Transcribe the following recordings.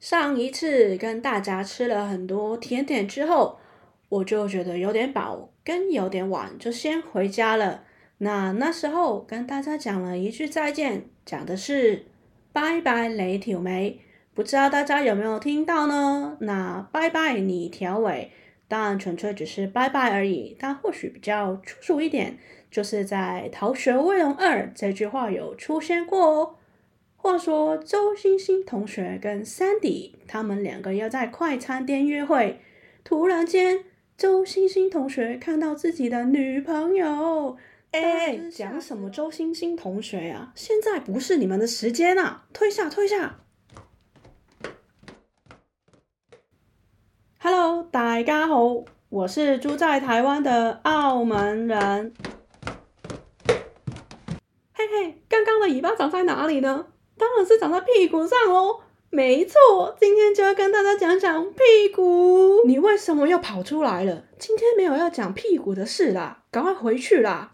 上一次跟大家吃了很多甜点之后，我就觉得有点饱，跟有点晚，就先回家了。那那时候跟大家讲了一句再见，讲的是拜拜雷挑眉，不知道大家有没有听到呢？那拜拜你条尾，当然纯粹只是拜拜而已，但或许比较粗俗一点，就是在《逃学威龙二》这句话有出现过哦。话说周星星同学跟 Sandy 他们两个要在快餐店约会，突然间周星星同学看到自己的女朋友，哎，讲什么周星星同学呀？现在不是你们的时间啊！退下，退下。Hello，大家好，我是住在台湾的澳门人。嘿嘿，刚刚的尾巴长在哪里呢？当然是长在屁股上喽，没错，今天就要跟大家讲讲屁股。你为什么又跑出来了？今天没有要讲屁股的事啦，赶快回去啦。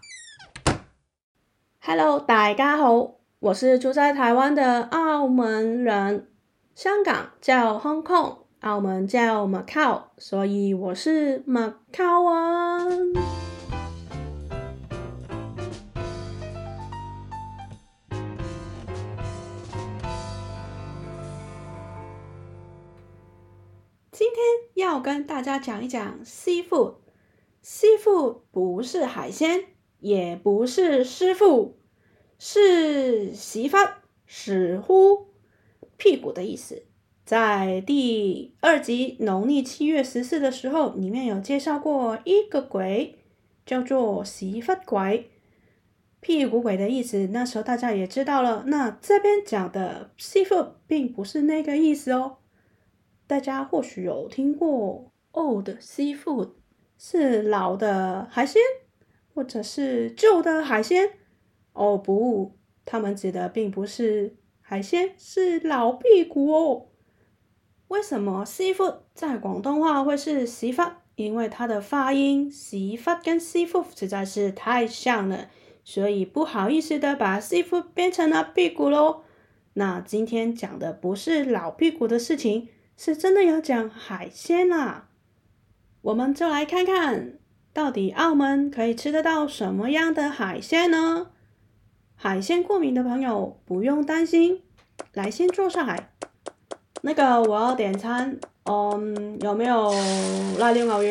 Hello，大家好，我是住在台湾的澳门人，香港叫 Hong Kong，澳门叫 Macau，所以我是 Macau 啊今天要跟大家讲一讲媳妇”。媳妇不是海鲜，也不是师傅，是洗发、屎忽、屁股的意思。在第二集农历七月十四的时候，里面有介绍过一个鬼，叫做洗发鬼，屁股鬼的意思。那时候大家也知道了。那这边讲的媳妇并不是那个意思哦。大家或许有听过 old seafood 是老的海鲜，或者是旧的海鲜。哦不，他们指的并不是海鲜，是老屁股哦。为什么 seafood 在广东话会是洗发？因为它的发音洗发跟 seafood 实在是太像了，所以不好意思的把 seafood 变成了屁股喽。那今天讲的不是老屁股的事情。是真的要讲海鲜啦，我们就来看看到底澳门可以吃得到什么样的海鲜呢？海鲜过敏的朋友不用担心，来先坐下来。那个我要点餐，嗯，有没有拉尿牛丸、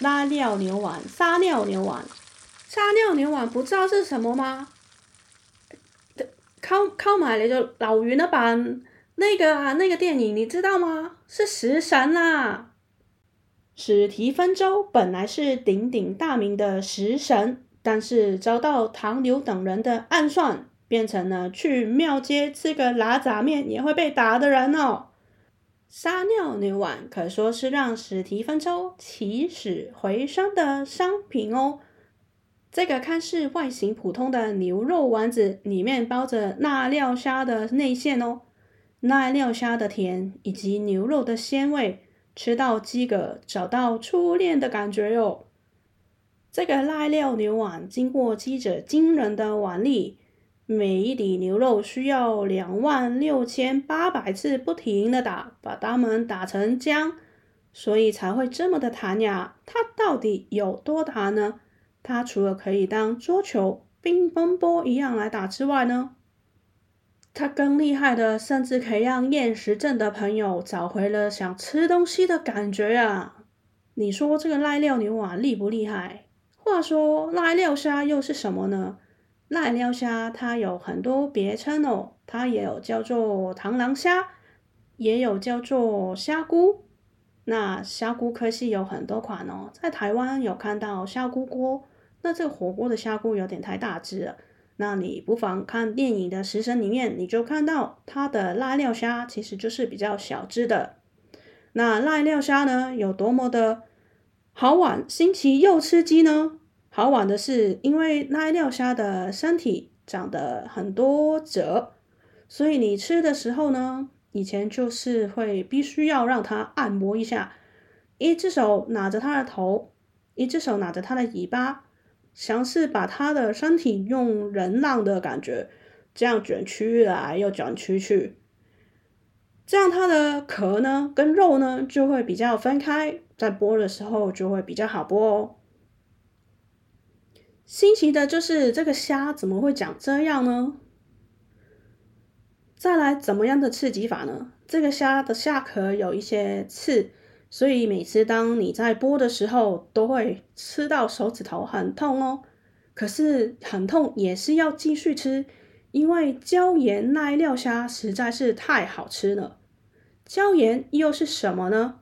濑尿牛丸、撒尿牛丸、撒尿牛丸？不知道是什么吗？沟沟埋嚟就捞完一半。那个啊，那个电影你知道吗？是食神啊！史提芬周本来是鼎鼎大名的食神，但是遭到唐牛等人的暗算，变成了去庙街吃个拉杂面也会被打的人哦。撒尿牛丸可说是让史提芬周起死回生的商品哦。这个看似外形普通的牛肉丸子，里面包着纳料虾的内馅哦。濑尿虾的甜以及牛肉的鲜味，吃到饥饿，找到初恋的感觉哟。这个濑尿牛丸经过记者惊人的腕力，每一滴牛肉需要两万六千八百次不停的打，把它们打成浆，所以才会这么的弹牙。它到底有多弹呢？它除了可以当桌球、乒乓波一样来打之外呢？它更厉害的，甚至可以让厌食症的朋友找回了想吃东西的感觉啊！你说这个濑尿牛丸厉不厉害？话说濑尿虾又是什么呢？濑尿虾它有很多别称哦，它也有叫做螳螂虾，也有叫做虾菇。那虾菇科系有很多款哦，在台湾有看到虾菇锅，那这个火锅的虾菇有点太大只了。那你不妨看电影的《食神》里面，你就看到它的濑尿虾其实就是比较小只的。那濑尿虾呢，有多么的好玩、新奇又刺激呢？好玩的是，因为濑尿虾的身体长得很多褶，所以你吃的时候呢，以前就是会必须要让它按摩一下，一只手拿着它的头，一只手拿着它的尾巴。尝试把他的身体用人浪的感觉，这样卷曲来又卷曲去，这样它的壳呢跟肉呢就会比较分开，在剥的时候就会比较好剥哦。新奇的就是这个虾怎么会长这样呢？再来怎么样的刺激法呢？这个虾的下壳有一些刺，所以每次当你在剥的时候，都会吃到手指头很痛哦。可是很痛也是要继续吃，因为椒盐濑料虾实在是太好吃了。椒盐又是什么呢？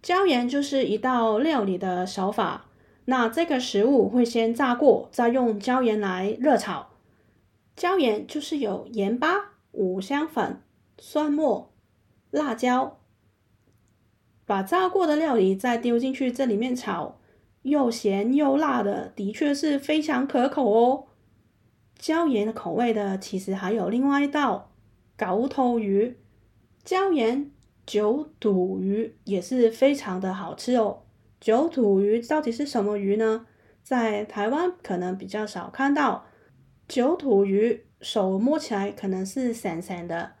椒盐就是一道料理的手法。那这个食物会先炸过，再用椒盐来热炒。椒盐就是有盐巴、五香粉、蒜末、辣椒，把炸过的料理再丢进去这里面炒，又咸又辣的，的确是非常可口哦。椒盐的口味的，其实还有另外一道狗头鱼，椒盐九肚鱼也是非常的好吃哦。九肚鱼到底是什么鱼呢？在台湾可能比较少看到。九肚鱼手摸起来可能是咸咸的，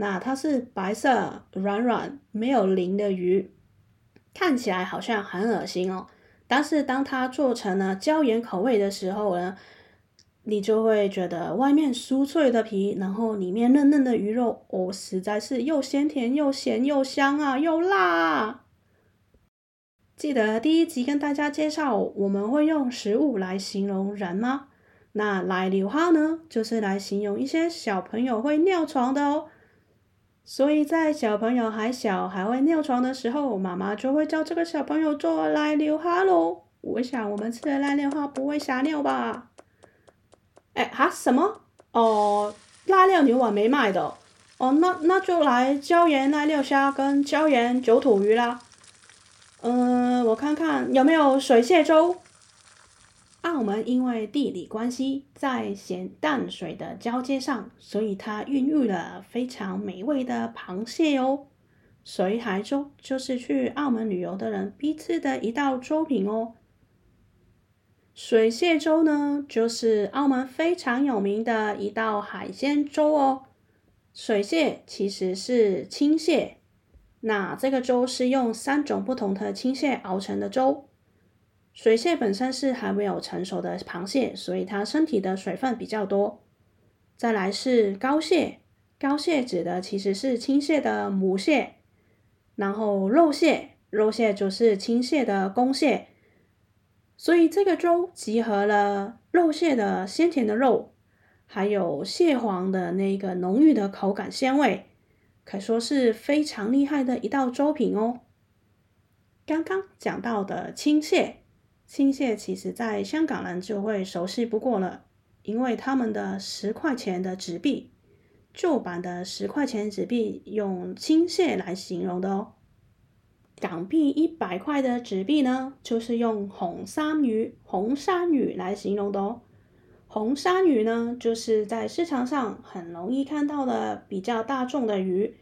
那它是白色、软软、没有鳞的鱼，看起来好像很恶心哦。但是当它做成了椒盐口味的时候呢，你就会觉得外面酥脆的皮，然后里面嫩嫩的鱼肉，哦，实在是又鲜甜又咸又香啊，又辣啊。记得第一集跟大家介绍，我们会用食物来形容人吗？那来溜哈呢，就是来形容一些小朋友会尿床的哦。所以在小朋友还小还会尿床的时候，妈妈就会教这个小朋友做来溜哈喽。我想我们吃的来溜哈不会瞎尿吧？哎哈什么？哦，濑尿牛丸没卖的哦，那那就来椒盐濑尿虾跟椒盐九肚鱼啦。嗯，我看看有没有水蟹粥。澳门因为地理关系，在咸淡水的交界上，所以它孕育了非常美味的螃蟹哦。水海粥就是去澳门旅游的人必吃的一道粥品哦。水蟹粥呢，就是澳门非常有名的一道海鲜粥哦。水蟹其实是青蟹。那这个粥是用三种不同的青蟹熬成的粥。水蟹本身是还没有成熟的螃蟹，所以它身体的水分比较多。再来是膏蟹，膏蟹指的其实是青蟹的母蟹。然后肉蟹，肉蟹就是青蟹的公蟹。所以这个粥集合了肉蟹的鲜甜的肉，还有蟹黄的那个浓郁的口感鲜味。可说是非常厉害的一道粥品哦。刚刚讲到的青蟹，青蟹其实在香港人就会熟悉不过了，因为他们的十块钱的纸币，旧版的十块钱纸币用青蟹来形容的哦。港币一百块的纸币呢，就是用红衫鱼、红衫鱼来形容的哦。红衫鱼呢，就是在市场上很容易看到的比较大众的鱼，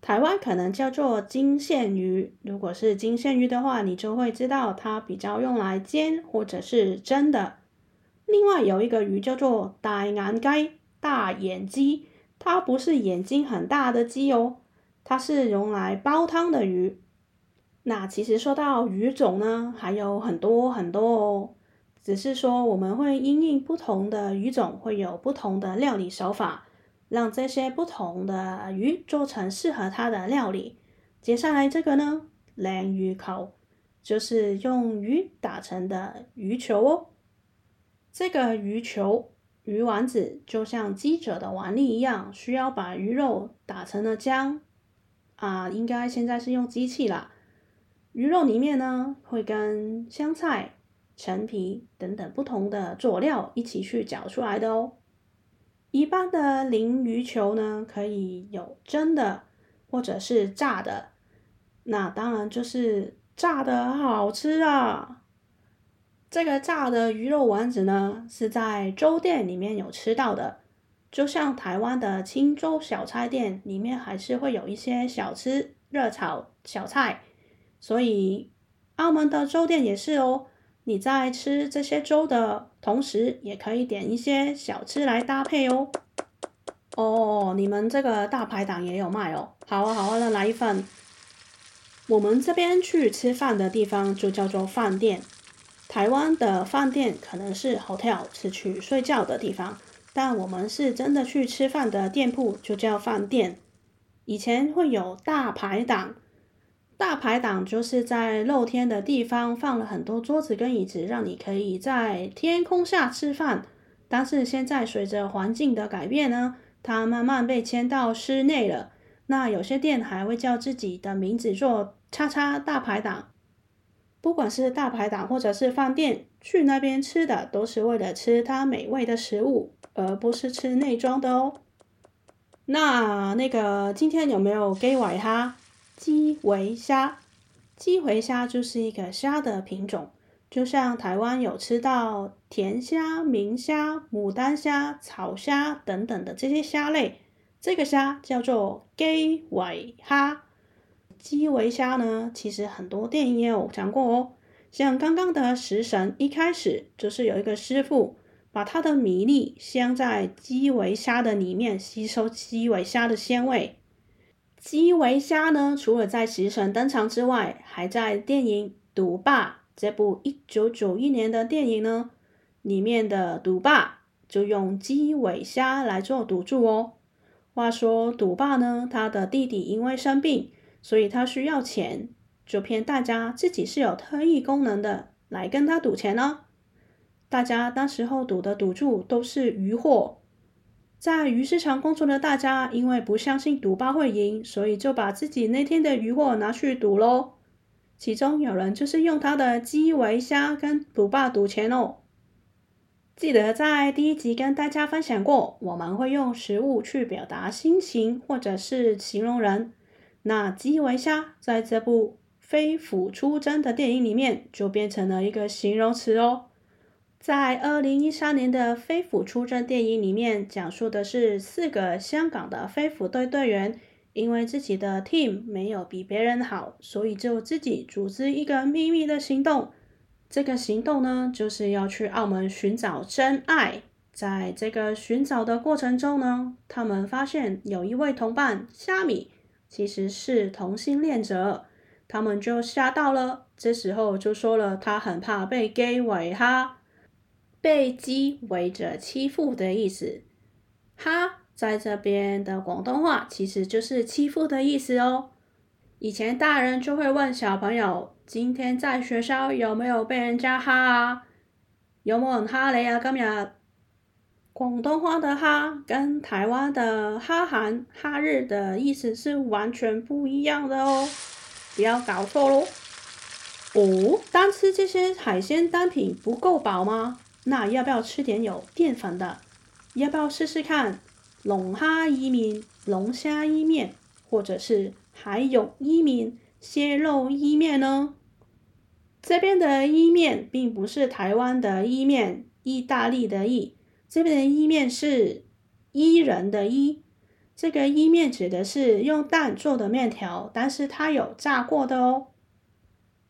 台湾可能叫做金线鱼。如果是金线鱼的话，你就会知道它比较用来煎或者是蒸的。另外有一个鱼叫做大眼鸡、大眼鸡，它不是眼睛很大的鸡哦，它是用来煲汤的鱼。那其实说到鱼种呢，还有很多很多哦。只是说，我们会因应不同的鱼种，会有不同的料理手法，让这些不同的鱼做成适合它的料理。接下来这个呢，鲮鱼球就是用鱼打成的鱼球哦。这个鱼球、鱼丸子就像鸡爪的丸粒一样，需要把鱼肉打成了浆啊，应该现在是用机器啦。鱼肉里面呢，会跟香菜。陈皮等等不同的佐料一起去搅出来的哦。一般的鲮鱼球呢，可以有蒸的或者是炸的。那当然就是炸的好吃啊！这个炸的鱼肉丸子呢，是在粥店里面有吃到的。就像台湾的清粥小菜店里面，还是会有一些小吃热炒小菜。所以澳门的粥店也是哦。你在吃这些粥的同时，也可以点一些小吃来搭配哦。哦，你们这个大排档也有卖哦。好啊，好啊，那来一份。我们这边去吃饭的地方就叫做饭店。台湾的饭店可能是 hotel，是去睡觉的地方，但我们是真的去吃饭的店铺，就叫饭店。以前会有大排档，大排档就是在露天的地方放了很多桌子跟椅子，让你可以在天空下吃饭。但是现在随着环境的改变呢，它慢慢被迁到室内了。那有些店还会叫自己的名字做“叉叉大排档”。不管是大排档或者是饭店，去那边吃的都是为了吃它美味的食物，而不是吃内装的哦。那那个今天有没有给尾哈？基围虾，基围虾就是一个虾的品种。就像台湾有吃到甜虾、明虾、牡丹虾、草虾等等的这些虾类，这个虾叫做基围虾。基围虾呢，其实很多电影也有讲过哦。像刚刚的食神，一开始就是有一个师傅把他的米粒镶在基围虾的里面，吸收基围虾的鲜味。基围虾呢，除了在食神登场之外，还在电影《赌霸》。这部一九九一年的电影呢，里面的赌霸就用基围虾来做赌注哦。话说赌霸呢，他的弟弟因为生病，所以他需要钱，就骗大家自己是有特异功能的，来跟他赌钱呢。大家当时候赌的赌注都是鱼货，在鱼市场工作的大家，因为不相信赌霸会赢，所以就把自己那天的鱼货拿去赌喽。其中有人就是用他的基围虾跟赌霸赌钱哦。记得在第一集跟大家分享过，我们会用食物去表达心情或者是形容人。那基围虾在这部飞虎出征的电影里面就变成了一个形容词哦。在二零一三年的飞虎出征电影里面，讲述的是四个香港的飞虎队队员。因为自己的 team 没有比别人好，所以就自己组织一个秘密的行动。这个行动呢，就是要去澳门寻找真爱。在这个寻找的过程中呢，他们发现有一位同伴虾米其实是同性恋者，他们就吓到了。这时候就说了，他很怕被 gay 围哈，被鸡围着欺负的意思，哈。在这边的广东话其实就是欺负的意思哦。以前大人就会问小朋友：“今天在学校有没有被人家哈啊？有没有人哈你啊？”今日广东话的哈跟台湾的哈韩、哈日的意思是完全不一样的哦，不要搞错喽。哦，单吃这些海鲜单品不够饱吗？那要不要吃点有淀粉的？要不要试试看？龙虾伊面、龙虾伊面，或者是海涌伊面、蟹肉伊面呢？这边的伊面并不是台湾的伊面，意大利的意，这边的伊面是伊人的伊。这个伊面指的是用蛋做的面条，但是它有炸过的哦。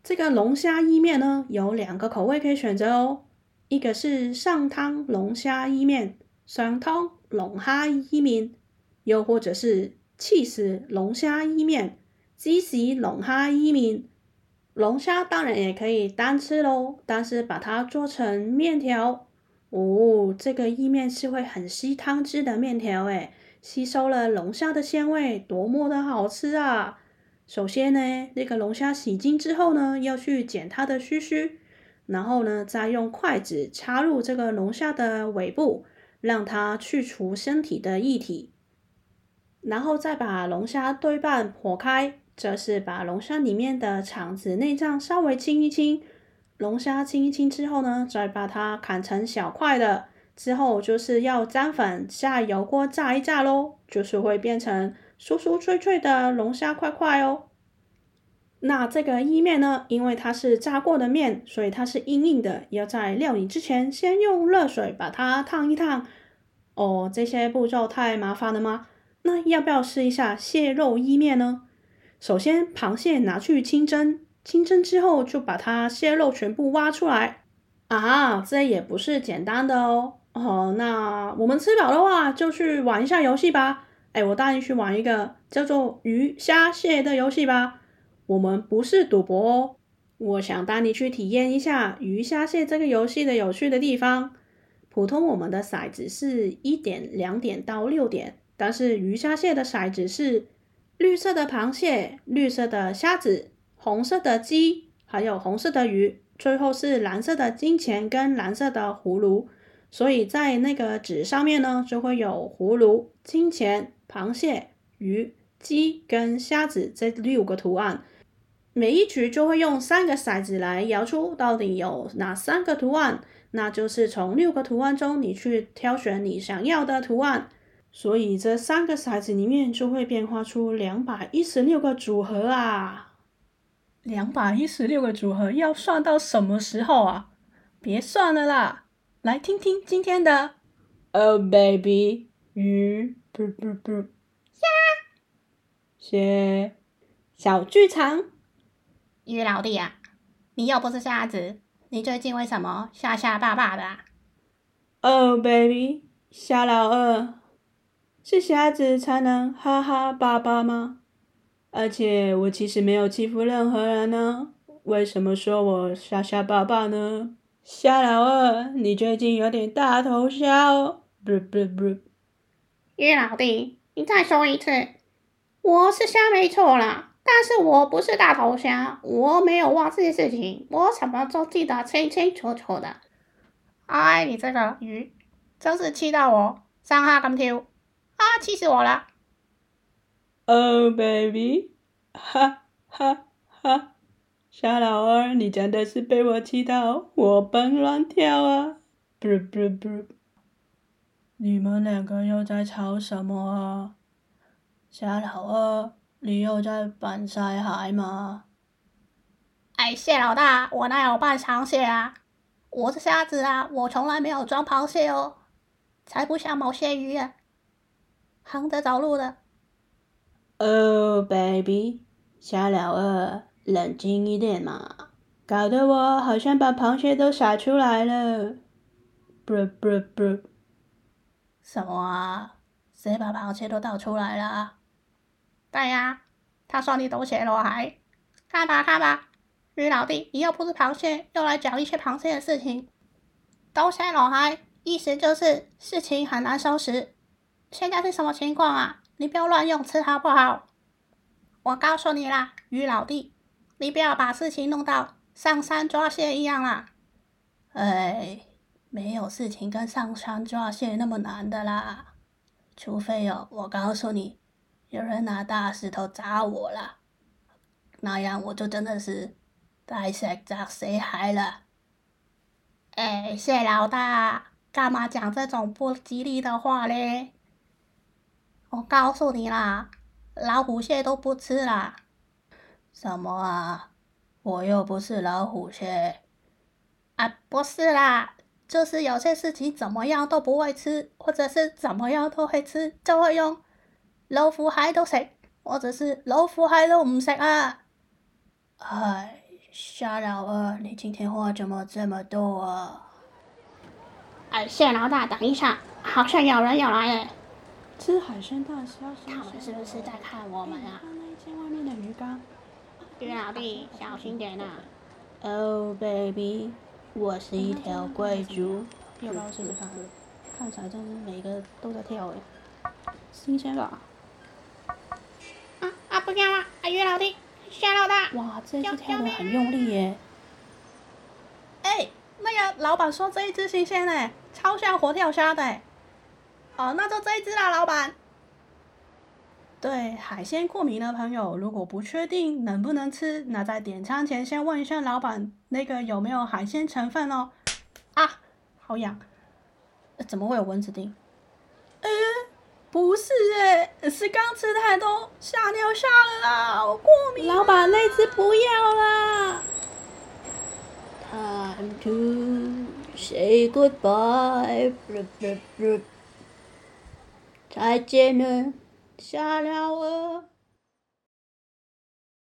这个龙虾伊面呢，有两个口味可以选择哦，一个是上汤龙虾伊面，上汤。龙虾伊面，又或者是起司龙虾伊面、芝士龙虾伊面。龙虾当然也可以单吃喽，但是把它做成面条，哦，这个意面是会很吸汤汁的面条，诶，吸收了龙虾的鲜味，多么的好吃啊！首先呢，那个龙虾洗净之后呢，要去剪它的须须，然后呢，再用筷子插入这个龙虾的尾部。让它去除身体的液体，然后再把龙虾对半剖开，这是把龙虾里面的肠子、内脏稍微清一清。龙虾清一清之后呢，再把它砍成小块的，之后就是要沾粉下油锅炸一炸喽，就是会变成酥酥脆脆的龙虾块块哦。那这个意面呢，因为它是炸过的面，所以它是硬硬的。要在料理之前，先用热水把它烫一烫。哦，这些步骤太麻烦了吗？那要不要试一下蟹肉意面呢？首先，螃蟹拿去清蒸，清蒸之后就把它蟹肉全部挖出来。啊，这也不是简单的哦。哦，那我们吃饱的话，就去玩一下游戏吧。哎，我带你去玩一个叫做鱼虾蟹的游戏吧。我们不是赌博哦，我想带你去体验一下鱼虾蟹这个游戏的有趣的地方。普通我们的骰子是一点、两点到六点，但是鱼虾蟹的骰子是绿色的螃蟹、绿色的虾子、红色的鸡，还有红色的鱼，最后是蓝色的金钱跟蓝色的葫芦。所以在那个纸上面呢，就会有葫芦、金钱、螃蟹、鱼、鸡跟虾子这六个图案。每一局就会用三个骰子来摇出到底有哪三个图案，那就是从六个图案中你去挑选你想要的图案。所以这三个骰子里面就会变化出两百一十六个组合啊！两百一十六个组合要算到什么时候啊？别算了啦！来听听今天的，Oh baby，鱼，不不不，虾，蟹，小剧场。鱼老弟啊，你又不是瞎子，你最近为什么瞎瞎爸爸的啊？Oh baby，虾老二，是瞎子才能哈哈爸爸吗？而且我其实没有欺负任何人呢，为什么说我瞎瞎爸爸呢？虾老二，你最近有点大头虾哦！不不不，于老弟，你再说一次，我是虾没错啦，但是我不是大头虾，我没有忘记事情，我什么都记得清清楚楚的。哎，你这个鱼，真是气到我，上下咁跳，啊，气死我了！Oh baby，哈哈哈。小老二，你真的是被我气到活蹦乱跳啊！不不不，你们两个又在吵什么啊？小老二，你又在扮晒蟹吗？哎，蟹老大，我哪有扮螃蟹啊？我是瞎子啊，我从来没有装螃蟹哦，才不像某些鱼啊，横着走路的。Oh baby，瞎老二。冷静一点嘛，搞得我好像把螃蟹都撒出来了。不不不，什么啊？谁把螃蟹都倒出来了？对呀，他说你都写了还？看吧看吧，于老弟，你又不是螃蟹，又来讲一些螃蟹的事情。倒血了还？意思就是事情很难收拾。现在是什么情况啊？你不要乱用词好不好？我告诉你啦，于老弟。你不要把事情弄到上山抓蟹一样啦！哎，没有事情跟上山抓蟹那么难的啦，除非有我告诉你，有人拿大石头砸我了，那样我就真的是大石砸死海了。哎，蟹老大，干嘛讲这种不吉利的话嘞？我告诉你啦，老虎蟹都不吃啦。什么啊？我又不是老虎蟹啊！不是啦，就是有些事情怎么样都不会吃，或者是怎么样都会吃，就会用老虎蟹都食，或者是老虎蟹都唔食啊！哎，虾老二，你今天话怎么这么多啊？哎，蟹老大，等一下，好像有人要来耶！吃海鲜大虾，他们是不是在看我们啊？看那一间外面的鱼缸。鱼老弟，小心点呐！Oh baby，我是一条贵族。要不要试试看？看起来真是每个都在跳诶，新鲜吧？不要啊！鱼老弟，虾老大！哇，这只跳的很用力耶！哎，那个老板说这一只新鲜呢，超像活跳虾的。哦，那就这一只啦，老板。对海鲜过敏的朋友，如果不确定能不能吃，那在点餐前先问一下老板，那个有没有海鲜成分哦。啊，好痒！怎么会有蚊子叮？呃，不是诶，是刚吃太多吓尿吓了啦，我过敏。老板，那只不要啦。Time to say goodbye。再见了。虾老二。